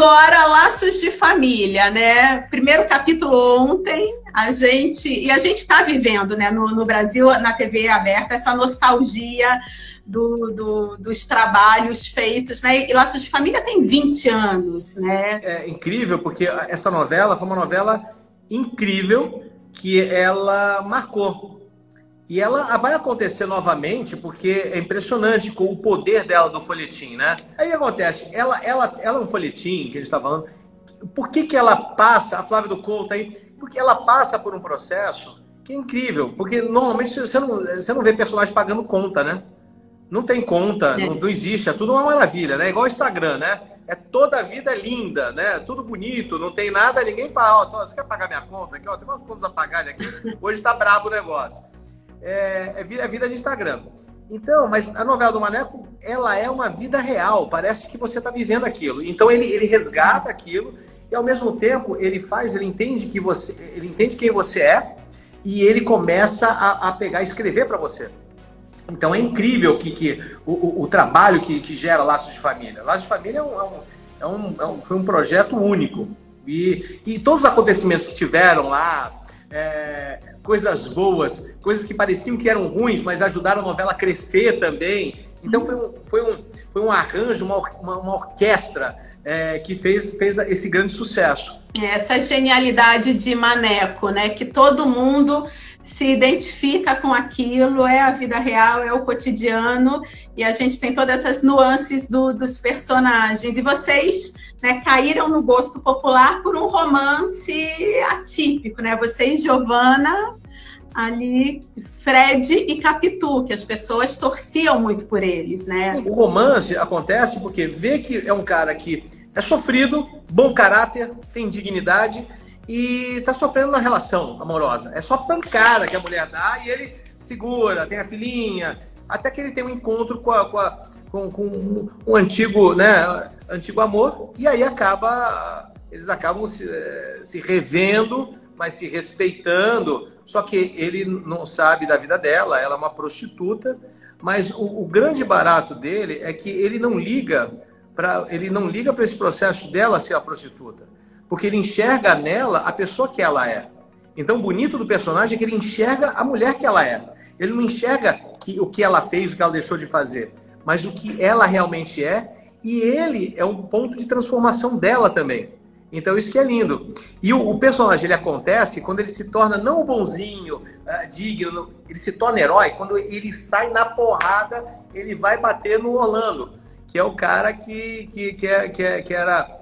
Agora, Laços de Família, né? Primeiro capítulo ontem, a gente. E a gente está vivendo, né, no, no, Brasil, na TV aberta, essa nostalgia do, do, dos trabalhos feitos, né? E Laços de Família tem 20 anos, né? É incrível, porque essa novela foi uma novela incrível que ela marcou. E ela vai acontecer novamente, porque é impressionante com o poder dela do folhetim, né? Aí o que acontece? Ela, ela, ela é um folhetim que a gente está falando. Por que, que ela passa, a Flávia do Couto aí, porque ela passa por um processo que é incrível. Porque normalmente você não, você não vê personagem pagando conta, né? Não tem conta, é. não, não, existe, é tudo uma maravilha, né? Igual o Instagram, né? É toda a vida linda, né? Tudo bonito, não tem nada, ninguém fala, ó, oh, você quer pagar minha conta aqui? Ó, tem umas contas a pagar aqui. Hoje tá brabo o negócio é, é, é vida de Instagram. Então, mas a novela do Maneco, ela é uma vida real, parece que você está vivendo aquilo. Então ele, ele resgata aquilo e ao mesmo tempo ele faz, ele entende que você, ele entende quem você é e ele começa a, a pegar escrever para você. Então é incrível que, que o, o, o trabalho que, que, gera Laços de Família. Laços de Família é um, é um, é um, é foi um projeto único. E, e todos os acontecimentos que tiveram lá, é, coisas boas, coisas que pareciam que eram ruins, mas ajudaram a novela a crescer também. Então foi um, foi um, foi um arranjo, uma, uma, uma orquestra é, que fez, fez esse grande sucesso. Essa genialidade de Maneco, né? Que todo mundo se identifica com aquilo, é a vida real, é o cotidiano, e a gente tem todas essas nuances do, dos personagens. E vocês né, caíram no gosto popular por um romance atípico, né? Vocês, Giovana, ali, Fred e Capitu, que as pessoas torciam muito por eles, né? O romance acontece porque vê que é um cara que é sofrido, bom caráter, tem dignidade e tá sofrendo na relação amorosa. É só pancada que a mulher dá e ele segura, tem a filhinha, até que ele tem um encontro com, a, com, a, com, com um antigo, né, antigo amor e aí acaba eles acabam se, eh, se revendo, mas se respeitando. Só que ele não sabe da vida dela, ela é uma prostituta. Mas o, o grande barato dele é que ele não liga para ele não liga para esse processo dela ser a prostituta porque ele enxerga nela a pessoa que ela é. Então, o bonito do personagem é que ele enxerga a mulher que ela é. Ele não enxerga que, o que ela fez, o que ela deixou de fazer, mas o que ela realmente é. E ele é um ponto de transformação dela também. Então, isso que é lindo. E o, o personagem ele acontece quando ele se torna não o bonzinho, uh, digno, ele se torna herói quando ele sai na porrada, ele vai bater no Orlando, que é o cara que, que, que, é, que, é, que era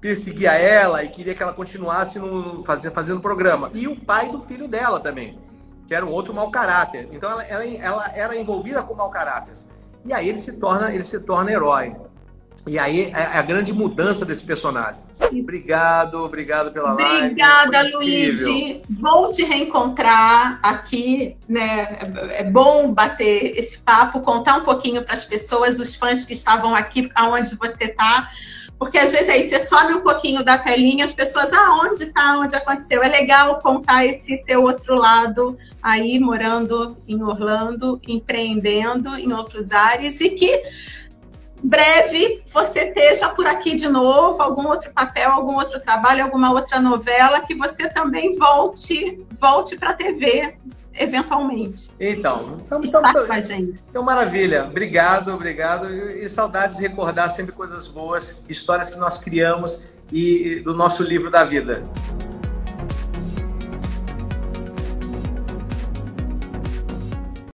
perseguia ela e queria que ela continuasse no, fazendo, fazendo programa. E o pai do filho dela também, que era um outro mau caráter. Então ela, ela, ela era envolvida com mau caráter. E aí ele se torna, ele se torna herói. E aí é a grande mudança desse personagem. Obrigado, obrigado pela live. Obrigada, Luigi. Bom te reencontrar aqui, né? É bom bater esse papo, contar um pouquinho para as pessoas, os fãs que estavam aqui, aonde você está porque às vezes aí você sobe um pouquinho da telinha, as pessoas, ah, onde está, onde aconteceu? É legal contar esse teu outro lado aí, morando em Orlando, empreendendo em outros ares e que breve você esteja por aqui de novo, algum outro papel, algum outro trabalho, alguma outra novela, que você também volte, volte para a TV eventualmente. Então, então, com a gente. Então, maravilha. Obrigado, obrigado. E, e saudades de recordar sempre coisas boas, histórias que nós criamos e do nosso livro da vida.